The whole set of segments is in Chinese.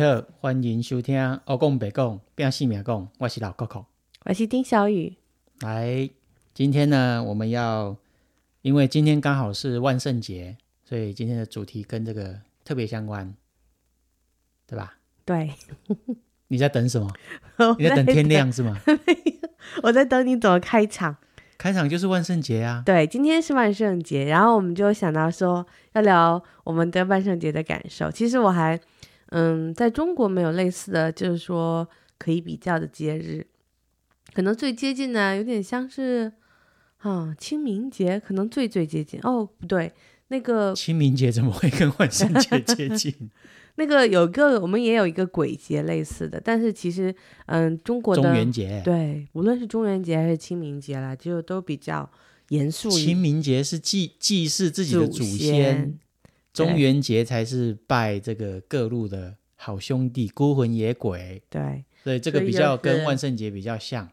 好，欢迎收听《欧讲白讲变性名讲》，我是老 Coco。我是丁小雨。来，今天呢，我们要因为今天刚好是万圣节，所以今天的主题跟这个特别相关，对吧？对，你在等什么？我你在等天亮是吗？我在等你怎么开场。开场就是万圣节啊！对，今天是万圣节，然后我们就想到说要聊我们的万圣节的感受。其实我还，嗯，在中国没有类似的就是说可以比较的节日，可能最接近的有点像是啊清明节，可能最最接近。哦，不对，那个清明节怎么会跟万圣节 接近？那个有个，我们也有一个鬼节类似的，但是其实，嗯，中国的中元节，对，无论是中元节还是清明节啦，就都比较严肃。清明节是祭祭祀自己的祖先，中元节才是拜这个各路的好兄弟、孤魂野鬼。对，所以这个比较跟万圣节比较像。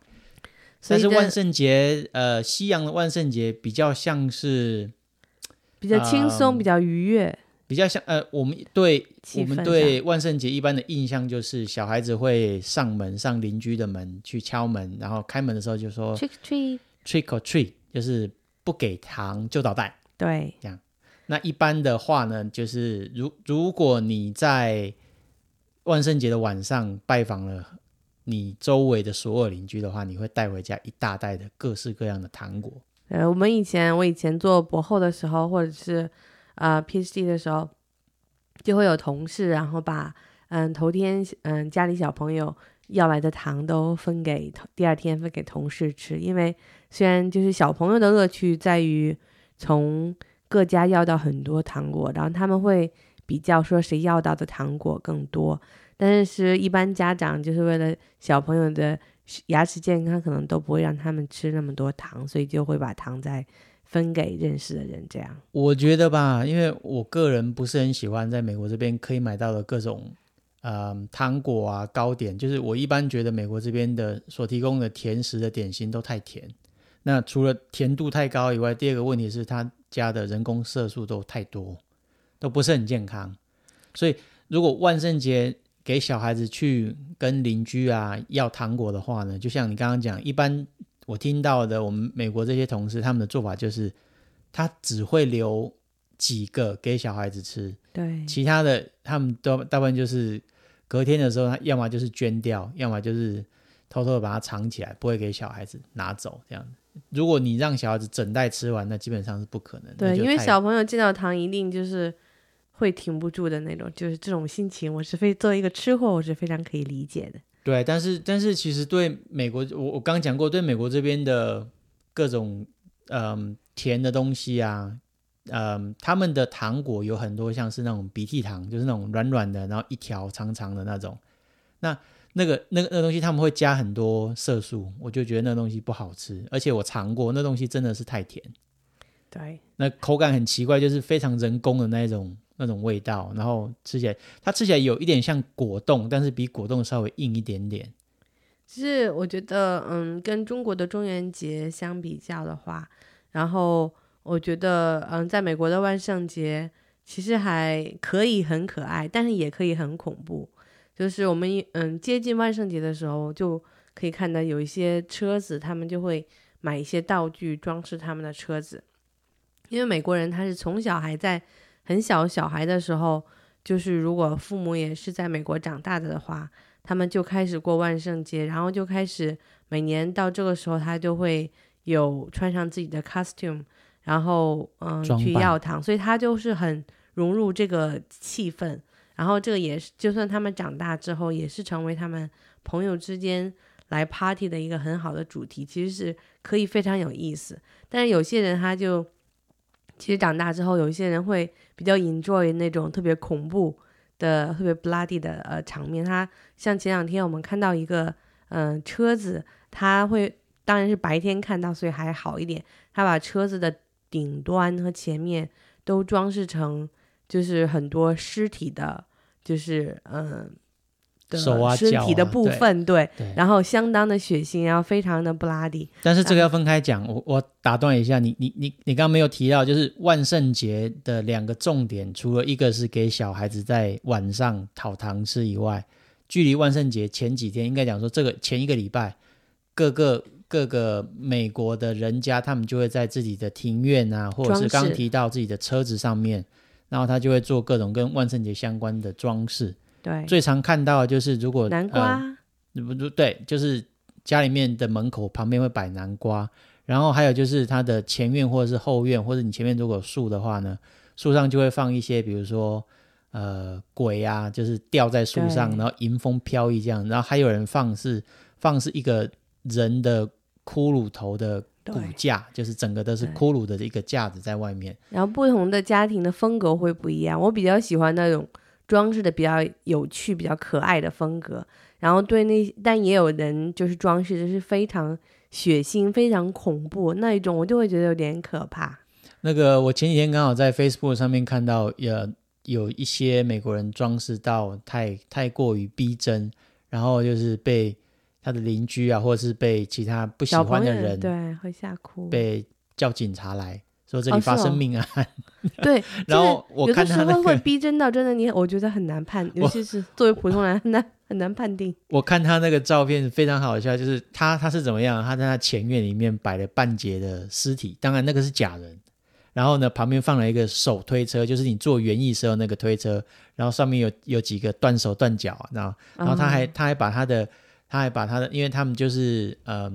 但是万圣节，呃，西洋的万圣节比较像是比较轻松、比较愉悦。比较像呃，我们对我们对万圣节一般的印象就是小孩子会上门上邻居的门去敲门，然后开门的时候就说 trick trick or treat，就是不给糖就捣蛋。对，这样。那一般的话呢，就是如如果你在万圣节的晚上拜访了你周围的所有邻居的话，你会带回家一大袋的各式各样的糖果。呃，我们以前我以前做博后的时候，或者是。啊，PhD 的时候就会有同事，然后把嗯头天嗯家里小朋友要来的糖都分给第二天分给同事吃，因为虽然就是小朋友的乐趣在于从各家要到很多糖果，然后他们会比较说谁要到的糖果更多，但是一般家长就是为了小朋友的牙齿健康，可能都不会让他们吃那么多糖，所以就会把糖再。分给认识的人，这样我觉得吧，因为我个人不是很喜欢在美国这边可以买到的各种，呃，糖果啊、糕点，就是我一般觉得美国这边的所提供的甜食的点心都太甜。那除了甜度太高以外，第二个问题是他加的人工色素都太多，都不是很健康。所以如果万圣节给小孩子去跟邻居啊要糖果的话呢，就像你刚刚讲，一般。我听到的，我们美国这些同事他们的做法就是，他只会留几个给小孩子吃，对，其他的他们都大部分就是隔天的时候，他要么就是捐掉，要么就是偷偷的把它藏起来，不会给小孩子拿走这样如果你让小孩子整袋吃完，那基本上是不可能。对，因为小朋友见到糖一定就是会停不住的那种，就是这种心情，我是非作为一个吃货，我是非常可以理解的。对，但是但是其实对美国，我我刚讲过，对美国这边的各种嗯甜的东西啊，嗯，他们的糖果有很多像是那种鼻涕糖，就是那种软软的，然后一条长长的那种。那那个那个那东西他们会加很多色素，我就觉得那东西不好吃，而且我尝过那东西真的是太甜。对，那口感很奇怪，就是非常人工的那一种。那种味道，然后吃起来，它吃起来有一点像果冻，但是比果冻稍微硬一点点。其实我觉得，嗯，跟中国的中元节相比较的话，然后我觉得，嗯，在美国的万圣节其实还可以很可爱，但是也可以很恐怖。就是我们嗯接近万圣节的时候，就可以看到有一些车子，他们就会买一些道具装饰他们的车子，因为美国人他是从小还在。很小小孩的时候，就是如果父母也是在美国长大的的话，他们就开始过万圣节，然后就开始每年到这个时候，他就会有穿上自己的 costume，然后嗯去要糖，所以他就是很融入这个气氛。然后这个也是，就算他们长大之后，也是成为他们朋友之间来 party 的一个很好的主题，其实是可以非常有意思。但是有些人他就。其实长大之后，有一些人会比较 enjoy 那种特别恐怖的、特别 bloody 的呃场面。他像前两天我们看到一个嗯车子，他会当然是白天看到，所以还好一点。他把车子的顶端和前面都装饰成就是很多尸体的，就是嗯的手啊身体的部分，对，对。然后相当的血腥，然后非常的不拉迪。但是这个要分开讲，我我打断一下，你你你你刚刚没有提到，就是万圣节的两个重点，除了一个是给小孩子在晚上讨糖吃以外，距离万圣节前几天，应该讲说这个前一个礼拜，各个各个美国的人家，他们就会在自己的庭院啊，或者是刚提到自己的车子上面，然后他就会做各种跟万圣节相关的装饰。对，最常看到的就是如果南瓜，呃不不对，就是家里面的门口旁边会摆南瓜，然后还有就是它的前院或者是后院，或者你前面如果有树的话呢，树上就会放一些，比如说呃鬼啊，就是吊在树上，然后迎风飘逸这样，然后还有人放是放是一个人的骷髅头的骨架，就是整个都是骷髅的一个架子在外面。然后不同的家庭的风格会不一样。我比较喜欢那种装饰的比较有趣、比较可爱的风格。然后对那，但也有人就是装饰的是非常血腥、非常恐怖那一种，我就会觉得有点可怕。那个我前几天刚好在 Facebook 上面看到，呃，有一些美国人装饰到太太过于逼真，然后就是被他的邻居啊，或者是被其他不喜欢的人对会吓哭，被叫警察来说这里发生命案，对，然后我有的看他那时候会，逼真到真的你，我觉得很难判，尤其是作为普通人很难很难判定。我看他那个照片非常好笑，就是他他是怎么样？他在他前院里面摆了半截的尸体，当然那个是假人。然后呢，旁边放了一个手推车，就是你做园艺时候那个推车，然后上面有有几个断手断脚啊，然后然后他还、嗯他还把他的他还把他的，因为他们就是呃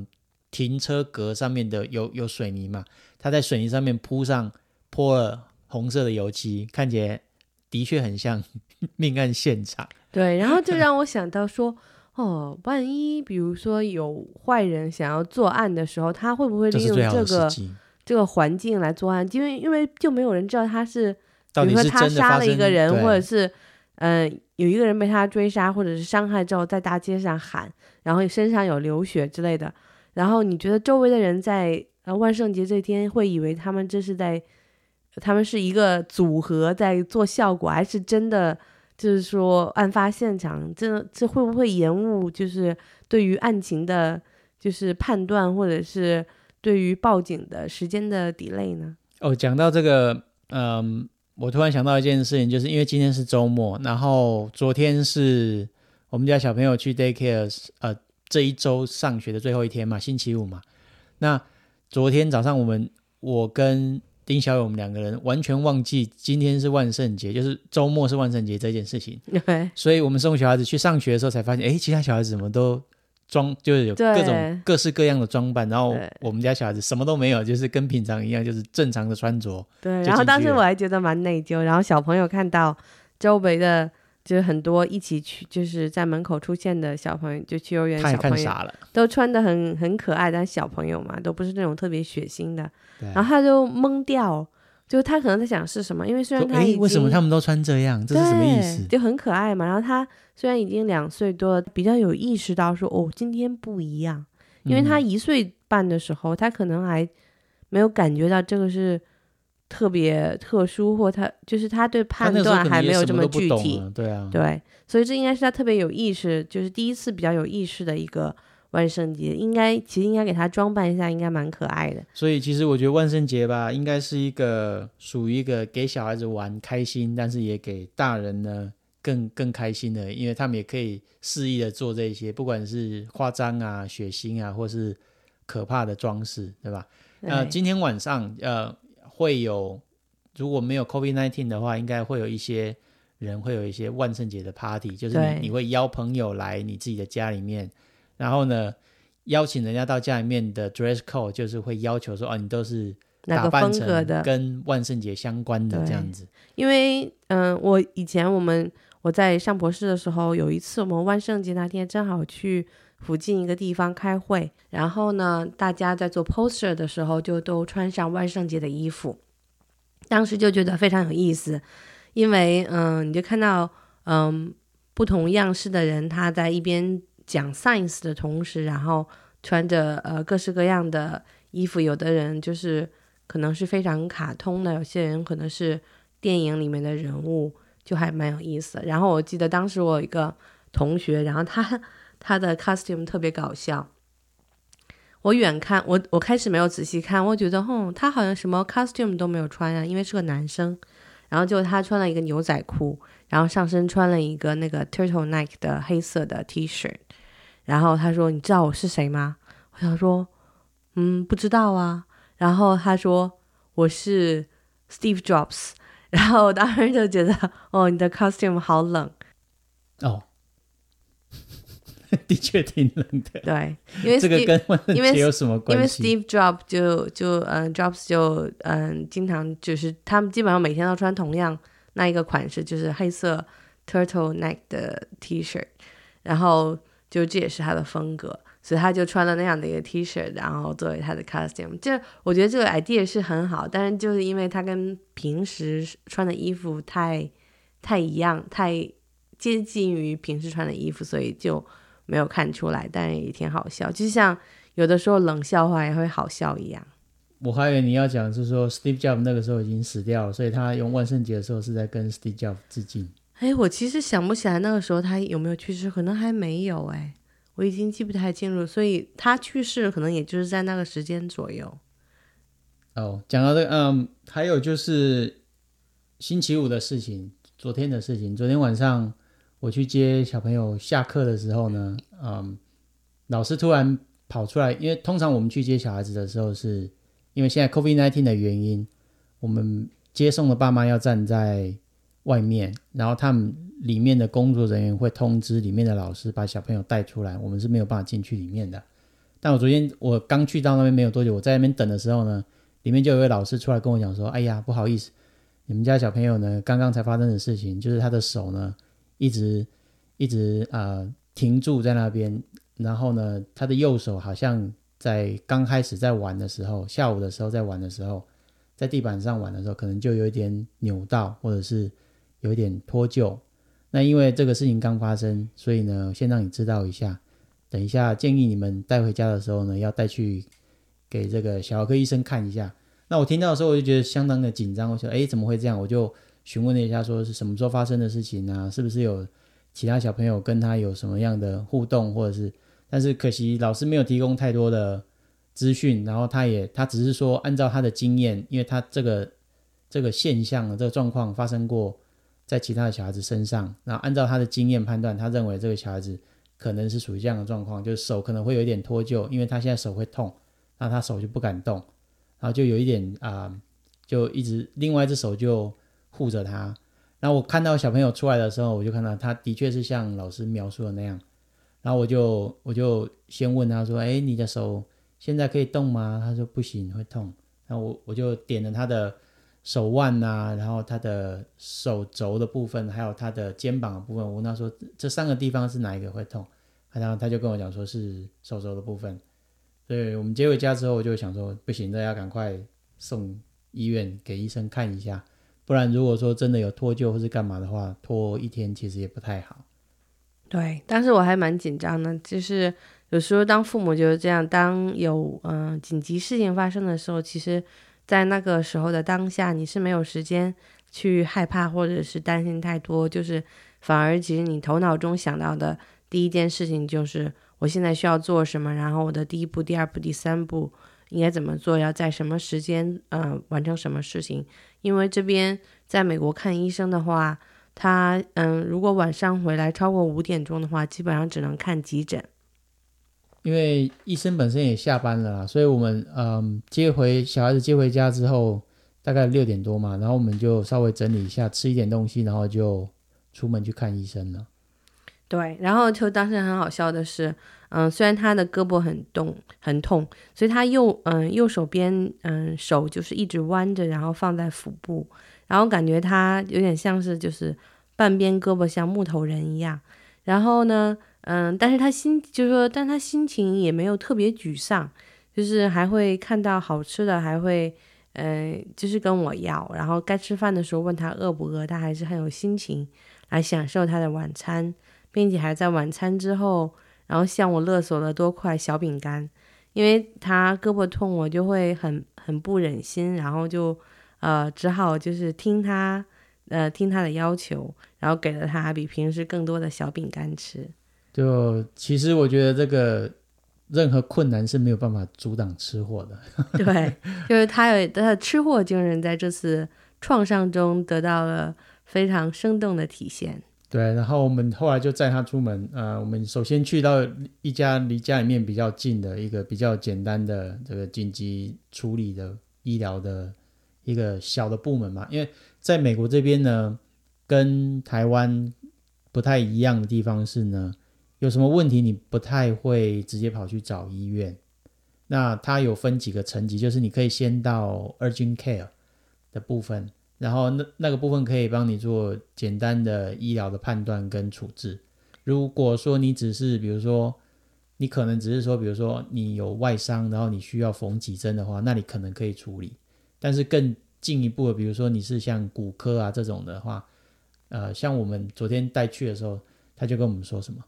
停车格上面的有有水泥嘛，他在水泥上面铺上泼了红色的油漆，看起来的确很像 命案现场。对，然后就让我想到说，哦，万一比如说有坏人想要作案的时候，他会不会利用这个，这个环境来作案？因为因为就没有人知道他是，到底是比如说他杀了一个人，或者是嗯、呃有一个人被他追杀或者是伤害之后，在大街上喊，然后身上有流血之类的，然后你觉得周围的人在呃万圣节这天会以为他们这是在，他们是一个组合在做效果，还是真的就是说案发现场，这这会不会延误就是对于案情的，就是判断或者是对于报警的时间的 delay 呢？哦，讲到这个，嗯，我突然想到一件事情，就是因为今天是周末，然后昨天是我们家小朋友去 daycare，呃，这一周上学的最后一天嘛，星期五嘛。那昨天早上我们我跟丁小友我们两个人完全忘记今天是万圣节，就是周末是万圣节这件事情，对所以我们送小孩子去上学的时候才发现，诶，其他小孩子怎么都装，就是有各种各式各样的装扮，然后我们家小孩子什么都没有，就是跟平常一样，就是正常的穿着。对，然后当时我还觉得蛮内疚，然后小朋友看到周围的。就是很多一起去，就是在门口出现的小朋友，就去幼儿园小朋友，看傻了，都穿的很很可爱，但小朋友嘛，都不是那种特别血腥的。对然后他就懵掉，就他可能在想是什么，因为虽然，他哎为什么他们都穿这样？这是什么意思对？就很可爱嘛。然后他虽然已经两岁多了，比较有意识到说哦，今天不一样，因为他嗯一岁半的时候，他可能还没有感觉到这个是特别特殊，或他就是他对判断还没有这么具体。对啊，对，所以这应该是他特别有意识，就是第一次比较有意识的一个万圣节，应该其实应该给他装扮一下，应该蛮可爱的。所以其实我觉得万圣节吧，应该是一个属于一个给小孩子玩开心，但是也给大人呢更更开心的，因为他们也可以肆意的做这些，不管是夸张啊、血腥啊，或是可怕的装饰，对吧？呃，今天晚上呃会有，如果没有 COVID nineteen 的话，应该会有一些人会有一些万圣节的 party，就是你你会邀朋友来你自己的家里面，然后呢邀请人家到家里面的 dress code 就是会要求说哦，你都是打扮成？跟万圣节相关的这样子。因为嗯、我以前我们我在上博士的时候，有一次我们万圣节那天正好去附近一个地方开会，然后呢，大家在做 poster 的时候就都穿上万圣节的衣服，当时就觉得非常有意思，因为嗯、你就看到嗯、不同样式的人他在一边讲 science 的同时，然后穿着呃各式各样的衣服，有的人就是可能是非常卡通的，有些人可能是电影里面的人物，就还蛮有意思。然后我记得当时我有一个同学，然后他他的 costume 特别搞笑。我远看，我我开始没有仔细看，我觉得，哼，他好像什么 costume 都没有穿啊，因为是个男生。然后就他穿了一个牛仔裤，然后上身穿了一个那个 turtleneck 的黑色的 T 恤。然后他说：“你知道我是谁吗？”我想说：“嗯，不知道啊。”然后他说：“我是 Steve Jobs。”然后我当时就觉得：“哦，你的 costume 好冷。”哦。的确挺冷的，对，因为这个跟万圣节有什么关系？因为 Steve Jobs 就就嗯，Jobs 就嗯，经常就是他们基本上每天都穿同样那一个款式，就是黑色 turtleneck 的 T 恤，然后就这也是他的风格，所以他就穿了那样的一个 T 恤，然后作为他的 costume。这我觉得这个 idea 是很好，但是就是因为他跟平时穿的衣服太太一样，太接近于平时穿的衣服，所以就。没有看出来，但也挺好笑，就像有的时候冷笑话也会好笑一样。我还以为你要讲是说 Steve Jobs 那个时候已经死掉了，所以他用万圣节的时候是在跟 Steve Jobs 致敬。哎，我其实想不起来那个时候他有没有去世，可能还没有哎，我已经记不太清楚。所以他去世可能也就是在那个时间左右。哦，讲到这个，嗯，还有就是星期五的事情，昨天的事情，昨天晚上。我去接小朋友下课的时候呢，嗯，老师突然跑出来，因为通常我们去接小孩子的时候，是因为现在 COVID-19 的原因，我们接送的爸妈要站在外面，然后他们里面的工作人员会通知里面的老师把小朋友带出来，我们是没有办法进去里面的。但我昨天我刚去到那边没有多久，我在那边等的时候呢，里面就有位老师出来跟我讲说：“哎呀，不好意思，你们家小朋友呢，刚刚才发生的事情，就是他的手呢。”一直一直啊停住在那边，然后呢，他的右手好像在刚开始在玩的时候，下午的时候在玩的时候，在地板上玩的时候，可能就有一点扭到，或者是有点脱臼。那因为这个事情刚发生，所以呢，先让你知道一下。等一下建议你们带回家的时候呢，要带去给这个小儿科医生看一下。那我听到的时候，我就觉得相当的紧张。我想，哎，怎么会这样？我就。询问了一下，说是什么时候发生的事情啊？是不是有其他小朋友跟他有什么样的互动，或者是？但是可惜老师没有提供太多的资讯，然后他也他只是说按照他的经验，因为他这个这个现象这个状况发生过在其他的小孩子身上，然后按照他的经验判断，他认为这个小孩子可能是属于这样的状况，就是手可能会有一点脱臼，因为他现在手会痛，那他手就不敢动，然后就有一点啊，就一直另外一只手就。护着他，然后我看到小朋友出来的时候，我就看到他的确是像老师描述的那样，然后我就我就先问他说：“哎，你的手现在可以动吗？”他说：“不行，会痛。”然后我我就点了他的手腕呐，然后他的手肘的部分，还有他的肩膀的部分，我问他说：“这三个地方是哪一个会痛？”然后他就跟我讲说是手肘的部分。对我们接回家之后，我就想说：“不行，大家赶快送医院给医生看一下。”不然，如果说真的有脱臼或是干嘛的话，拖一天其实也不太好。对，但是我还蛮紧张的，就是有时候当父母就是这样，当有嗯紧急事情发生的时候，其实，在那个时候的当下，你是没有时间去害怕或者是担心太多，就是反而其实你头脑中想到的第一件事情就是我现在需要做什么，然后我的第一步、第二步、第三步。应该怎么做？要在什么时间，呃，完成什么事情？因为这边在美国看医生的话，他，嗯，如果晚上回来超过五点钟的话，基本上只能看急诊。因为医生本身也下班了啦，所以我们，嗯，接回小孩子接回家之后，大概六点多嘛，然后我们就稍微整理一下，吃一点东西，然后就出门去看医生了。对，然后就当时很好笑的是。嗯，虽然他的胳膊很痛很痛，所以他右嗯右手边嗯手就是一直弯着，然后放在腹部，然后感觉他有点像是就是半边胳膊像木头人一样。然后呢，嗯，但是他心就是说，但他心情也没有特别沮丧，就是还会看到好吃的，还会嗯就是跟我要，然后该吃饭的时候问他饿不饿，他还是很有心情来享受他的晚餐，并且还在晚餐之后。然后向我勒索了多块小饼干，因为他胳膊痛，我就会很很不忍心，然后就呃只好就是听他呃听他的要求，然后给了他比平时更多的小饼干吃。就其实我觉得这个任何困难是没有办法阻挡吃货的。对，就是他有他的吃货精神，在这次创伤中得到了非常生动的体现。对，然后我们后来就载他出门。呃，我们首先去到一家离家里面比较近的一个比较简单的这个紧急处理的医疗的一个小的部门嘛。因为在美国这边呢，跟台湾不太一样的地方是呢，有什么问题你不太会直接跑去找医院。那它有分几个层级，就是你可以先到 urgent care 的部分。然后那那个部分可以帮你做简单的医疗的判断跟处置。如果说你只是比如说你可能只是说比如说你有外伤，然后你需要缝几针的话，那你可能可以处理。但是更进一步的，比如说你是像骨科啊这种的话，呃，像我们昨天带去的时候，他就跟我们说什么？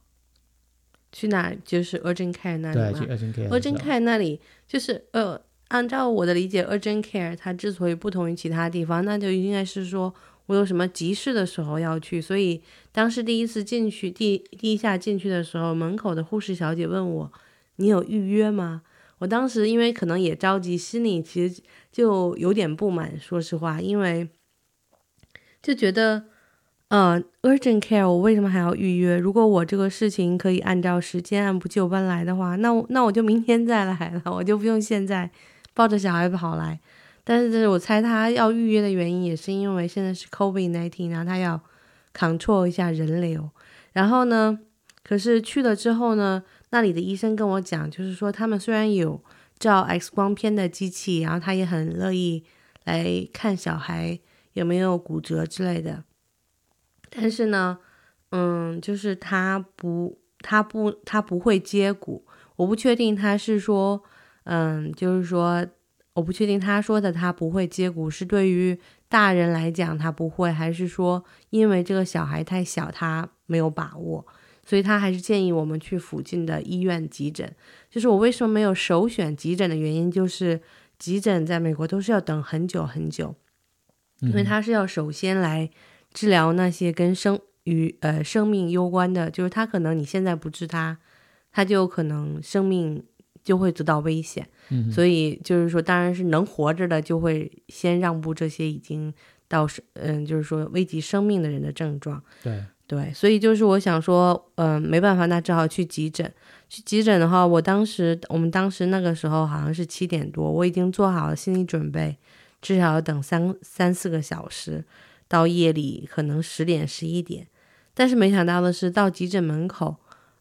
去哪？就是 urgent care 那里对，去 urgent care。urgent care 那里就是呃。按照我的理解，urgent care 它之所以不同于其他地方，那就应该是说我有什么急事的时候要去。所以当时第一次进去，第第一下进去的时候，门口的护士小姐问我：“你有预约吗？”我当时因为可能也着急，心里其实就有点不满。说实话，因为就觉得，呃，urgent care 我为什么还要预约？如果我这个事情可以按照时间按部就班来的话，那我那我就明天再来了，我就不用现在。抱着小孩跑来，但是这是我猜他要预约的原因，也是因为现在是 COVID nineteen，然后他要 control 一下人流。然后呢，可是去了之后呢，那里的医生跟我讲，就是说他们虽然有照 X 光片的机器，然后他也很乐意来看小孩有没有骨折之类的，但是呢，嗯，就是他不，他不，他不会接骨。我不确定他是说。嗯，就是说，我不确定他说的他不会接骨是对于大人来讲他不会，还是说因为这个小孩太小他没有把握，所以他还是建议我们去附近的医院急诊。就是我为什么没有首选急诊的原因，就是急诊在美国都是要等很久很久，因为他是要首先来治疗那些跟生与呃生命攸关的，就是他可能你现在不治他，他就可能生命。就会得到危险，所以就是说，当然是能活着的就会先让步这些已经到生嗯，就是说危及生命的人的症状。对对，所以就是我想说，嗯，没办法，那只好去急诊。去急诊的话，我当时我们当时那个时候好像是七点多，我已经做好了心理准备，至少要等三三四个小时，到夜里可能十点十一点。但是没想到的是，到急诊门口。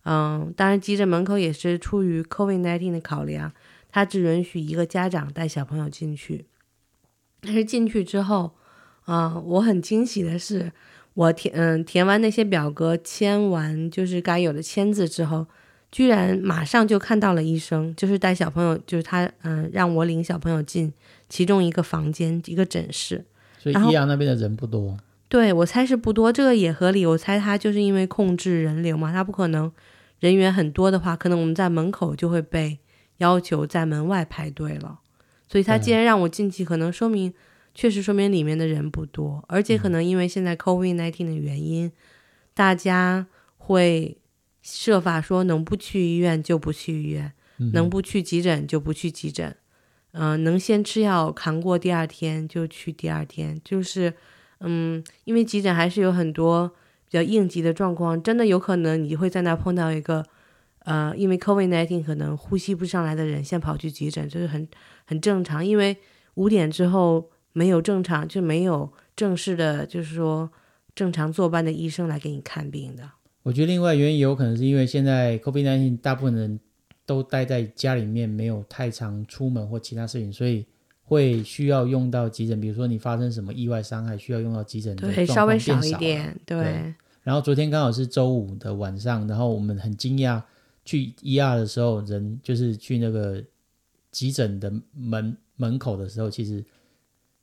嗯，当然，急诊门口也是出于 COVID-19 的考量，他只允许一个家长带小朋友进去。但是进去之后，啊，我很惊喜的是，我填嗯填完那些表格，签完就是该有的签字之后，居然马上就看到了医生，就是带小朋友，就是他嗯让我领小朋友进其中一个房间一个诊室。所以益阳那边的人不多。对我猜是不多，这个也合理。我猜他就是因为控制人流嘛，他不可能。人员很多的话，可能我们在门口就会被要求在门外排队了。所以他既然让我进去，可能说明确实说明里面的人不多，而且可能因为现在 COVID-19 的原因，大家会设法说能不去医院就不去医院，能不去急诊就不去急诊。嗯，能先吃药扛过第二天就去第二天。就是嗯，因为急诊还是有很多。比较应急的状况，真的有可能你会在那碰到一个，呃，因为 COVID-19 可能呼吸不上来的人，先跑去急诊，这是很很正常。因为五点之后没有正常，就没有正式的，就是说正常坐班的医生来给你看病的。我觉得另外原因有可能是因为现在 COVID-19 大部分人都待在家里面，没有太常出门或其他事情，所以会需要用到急诊。比如说你发生什么意外伤害，需要用到急诊的，对，稍微少一点，对。然后昨天刚好是周五的晚上，然后我们很惊讶，去 ER 的时候，人就是去那个急诊的门门口的时候，其实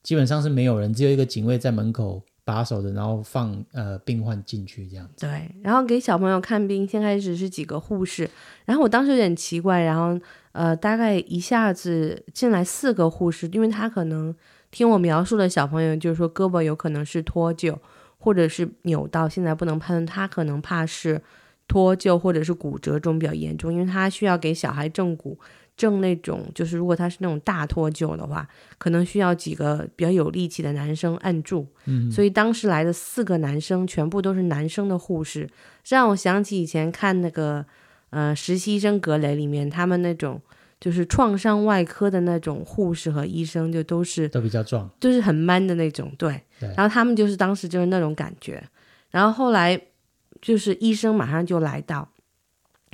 基本上是没有人，只有一个警卫在门口把守着，然后放呃病患进去这样子。对，然后给小朋友看病，先开始是几个护士，然后我当时有点奇怪，然后呃大概一下子进来四个护士，因为他可能听我描述的小朋友就是说胳膊有可能是脱臼。或者是扭到，现在不能判断，他可能怕是脱臼或者是骨折这种比较严重，因为他需要给小孩正骨。正那种就是如果他是那种大脱臼的话，可能需要几个比较有力气的男生按住。嗯，所以当时来的四个男生全部都是男生的护士，让我想起以前看那个呃实习生格雷里面他们那种就是创伤外科的那种护士和医生，就都是都比较壮，就是很 man 的那种。对，然后他们就是当时就是那种感觉。然后后来就是医生马上就来到，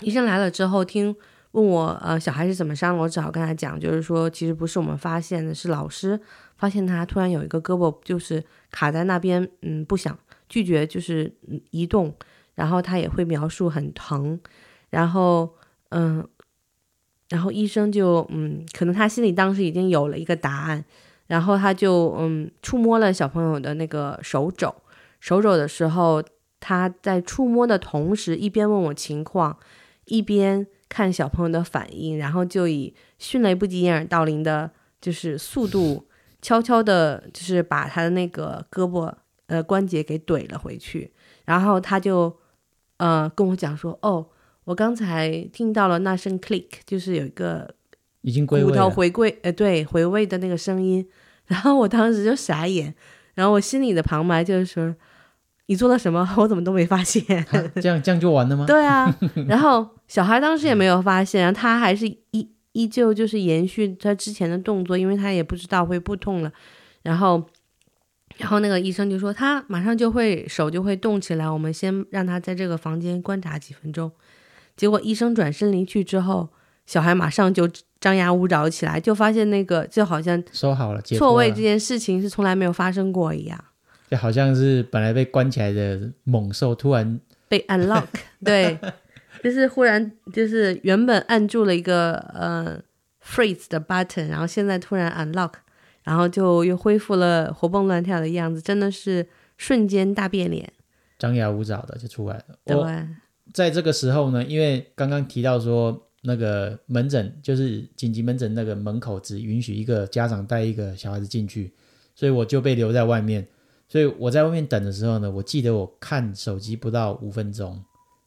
医生来了之后听。问我呃小孩是怎么伤的，我只好跟他讲，就是说其实不是我们发现的，是老师发现他突然有一个胳膊就是卡在那边，嗯，不想拒绝就是移动，然后他也会描述很疼，然后嗯，然后医生就嗯，可能他心里当时已经有了一个答案，然后他就嗯触摸了小朋友的那个手肘，手肘的时候他在触摸的同时一边问我情况，一边。看小朋友的反应，然后就以迅雷不及掩耳盗铃的，就是速度，悄悄的，就是把他的那个胳膊呃关节给怼了回去。然后他就呃跟我讲说：“哦，我刚才听到了那声 click，就是有一个已经骨头回归，呃，对，回味的那个声音。”然后我当时就傻眼，然后我心里的旁白就是说。你做了什么？我怎么都没发现？这样这样就完了吗？对啊，然后小孩当时也没有发现，他还是依依旧就是延续他之前的动作，因为他也不知道会不痛了。然后，然后那个医生就说他马上就会手就会动起来，我们先让他在这个房间观察几分钟。结果医生转身离去之后，小孩马上就张牙舞爪起来，就发现那个就好像收好了错位这件事情是从来没有发生过一样。就好像是本来被关起来的猛兽突然被 unlock，对，就是忽然就是原本按住了一个呃 freeze 的 button，然后现在突然 unlock，然后就又恢复了活蹦乱跳的样子，真的是瞬间大变脸，张牙舞爪的就出来了。对，在这个时候呢，因为刚刚提到说那个门诊就是紧急门诊那个门口只允许一个家长带一个小孩子进去，所以我就被留在外面。所以我在外面等的时候呢，我记得我看手机不到五分钟，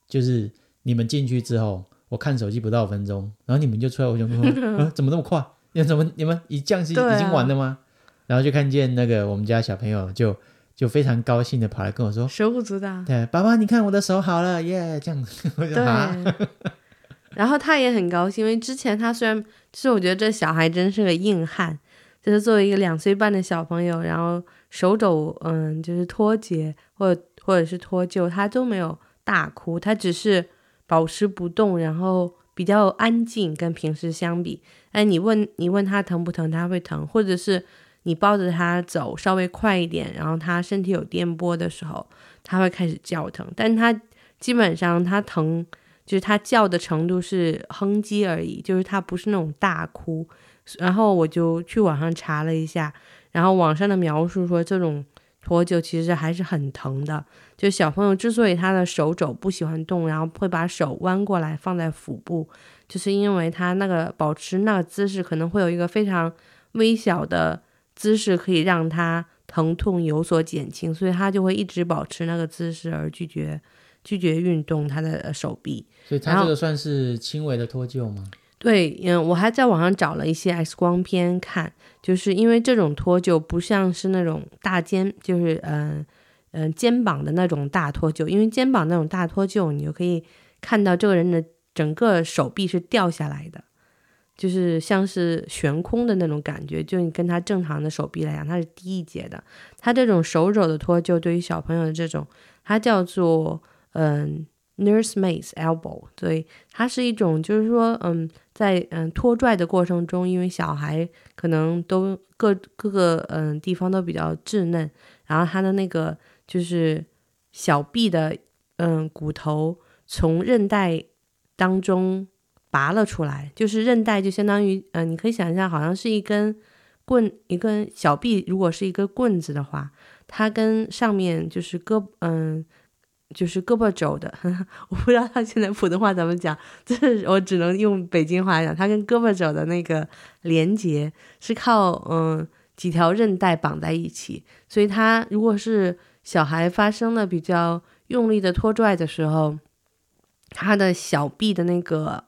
就是你们进去之后，我看手机不到五分钟，然后你们就出来，我就说，怎么那么快？你们怎么你们一降息已经完了吗？然后就看见那个我们家小朋友就就非常高兴的跑来跟我说，手舞足蹈，对，爸爸你看我的手好了耶，这样子，对。然后他也很高兴，因为之前他虽然，其实我觉得这小孩真是个硬汉，就是作为一个两岁半的小朋友，然后。手肘，嗯，就是脱节或者或者是脱臼，他都没有大哭，他只是保持不动，然后比较安静，跟平时相比。哎，你问你问他疼不疼，他会疼，或者是你抱着他走稍微快一点，然后他身体有电波的时候，他会开始叫疼，但他基本上他疼，就是他叫的程度是哼唧而已，就是他不是那种大哭。然后我就去网上查了一下。然后网上的描述说，这种脱臼其实还是很疼的。就小朋友之所以他的手肘不喜欢动，然后会把手弯过来放在腹部，就是因为他那个保持那个姿势可能会有一个非常微小的姿势可以让他疼痛有所减轻，所以他就会一直保持那个姿势而拒绝拒绝运动他的手臂。所以他这个算是轻微的脱臼吗？对，嗯，我还在网上找了一些 X 光片看，就是因为这种脱臼不像是那种大肩，就是嗯嗯肩膀的那种大脱臼，因为肩膀那种大脱臼，你就可以看到这个人的整个手臂是掉下来的，就是像是悬空的那种感觉，就你跟他正常的手臂来讲，它是低一截的。他这种手肘的脱臼，对于小朋友的这种，它叫做嗯。Nursemaid's elbow，对，它是一种，就是说，嗯，在嗯拖拽的过程中，因为小孩可能都各各个嗯地方都比较稚嫩，然后他的那个就是小臂的嗯骨头从韧带当中拔了出来，就是韧带就相当于嗯，你可以想象，好像是一根棍，一根小臂，如果是一根棍子的话，它跟上面就是胳嗯。就是胳膊肘的，我不知道他现在普通话怎么讲，这是 我只能用北京话讲。他跟胳膊肘的那个连接是靠嗯几条韧带绑在一起，所以他如果是小孩发生了比较用力的拖拽的时候，他的小臂的那个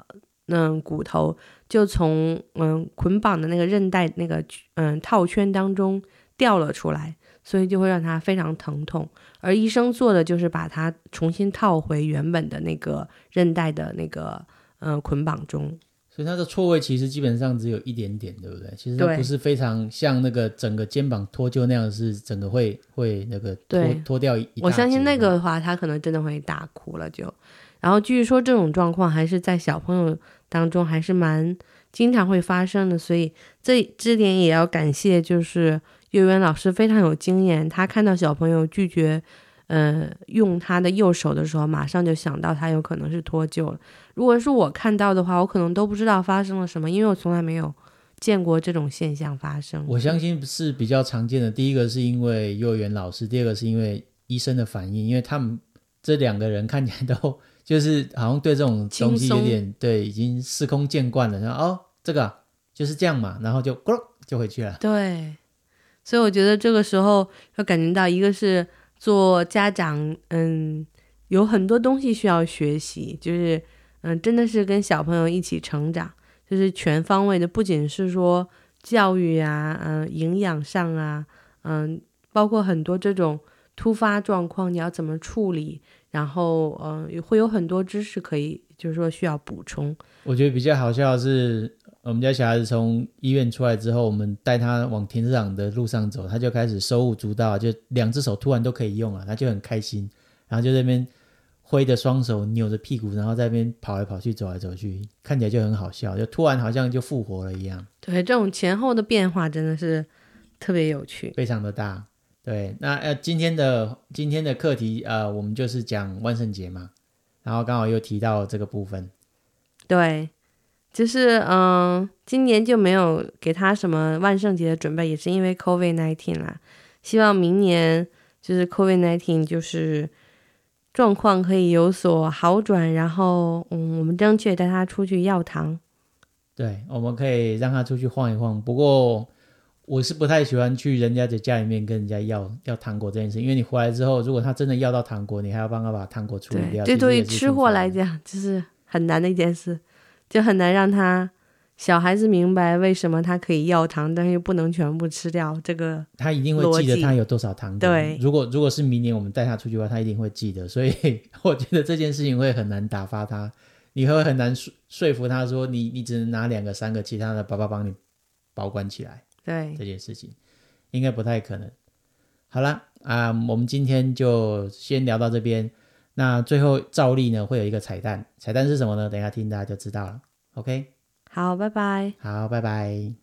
嗯骨头就从嗯捆绑的那个韧带那个嗯套圈当中掉了出来，所以就会让他非常疼痛。而医生做的就是把它重新套回原本的那个韧带的那个嗯捆绑中。所以它的错位其实基本上只有一点点，对不对？其实它不是非常像那个整个肩膀脱臼那样，是整个会会那个脱脱掉一。我相信那个的话，他可能真的会大哭了就。然后据说这种状况还是在小朋友当中还是蛮经常会发生的，所以这这点也要感谢，就是幼儿园老师非常有经验，他看到小朋友拒绝。呃，用他的右手的时候，马上就想到他有可能是脱臼了。如果是我看到的话，我可能都不知道发生了什么，因为我从来没有见过这种现象发生。我相信是比较常见的。第一个是因为幼儿园老师，第二个是因为医生的反应，因为他们这两个人看起来都就是好像对这种东西有点对，已经司空见惯了。然后哦，这个就是这样嘛，然后就咕就回去了。对，所以我觉得这个时候要感觉到一个是。做家长，嗯，有很多东西需要学习，就是，嗯，真的是跟小朋友一起成长，就是全方位的，不仅是说教育啊，嗯，营养上啊，嗯，包括很多这种突发状况你要怎么处理，然后，嗯，会有很多知识可以，就是说需要补充。我觉得比较好笑的是。我们家小孩子从医院出来之后，我们带他往停车场的路上走，他就开始手舞足蹈，就两只手突然都可以用了，他就很开心，然后就在那边挥着双手，扭着屁股，然后在那边跑来跑去，走来走去，看起来就很好笑，就突然好像就复活了一样。对，这种前后的变化真的是特别有趣，非常的大。对，那呃，今天的今天的课题呃，我们就是讲万圣节嘛，然后刚好又提到这个部分，对。就是嗯，今年就没有给他什么万圣节的准备，也是因为 COVID nineteen 啦。希望明年就是 COVID nineteen 就是状况可以有所好转，然后嗯，我们争取带他出去要糖。对，我们可以让他出去晃一晃。不过我是不太喜欢去人家的家里面跟人家要要糖果这件事，因为你回来之后，如果他真的要到糖果，你还要帮他把糖果处理掉。这对于吃货来讲，就是很难的一件事。就很难让他小孩子明白为什么他可以要糖，但是又不能全部吃掉。这个他一定会记得他有多少糖。对，如果如果是明年我们带他出去的话，他一定会记得。所以我觉得这件事情会很难打发他，你会很难说说服他说你你只能拿两个三个，其他的爸爸帮你保管起来。对，这件事情应该不太可能。好了啊，我们今天就先聊到这边。那最后照例呢会有一个彩蛋，彩蛋是什么呢？等一下听大家就知道了。OK，好，拜拜。好，拜拜。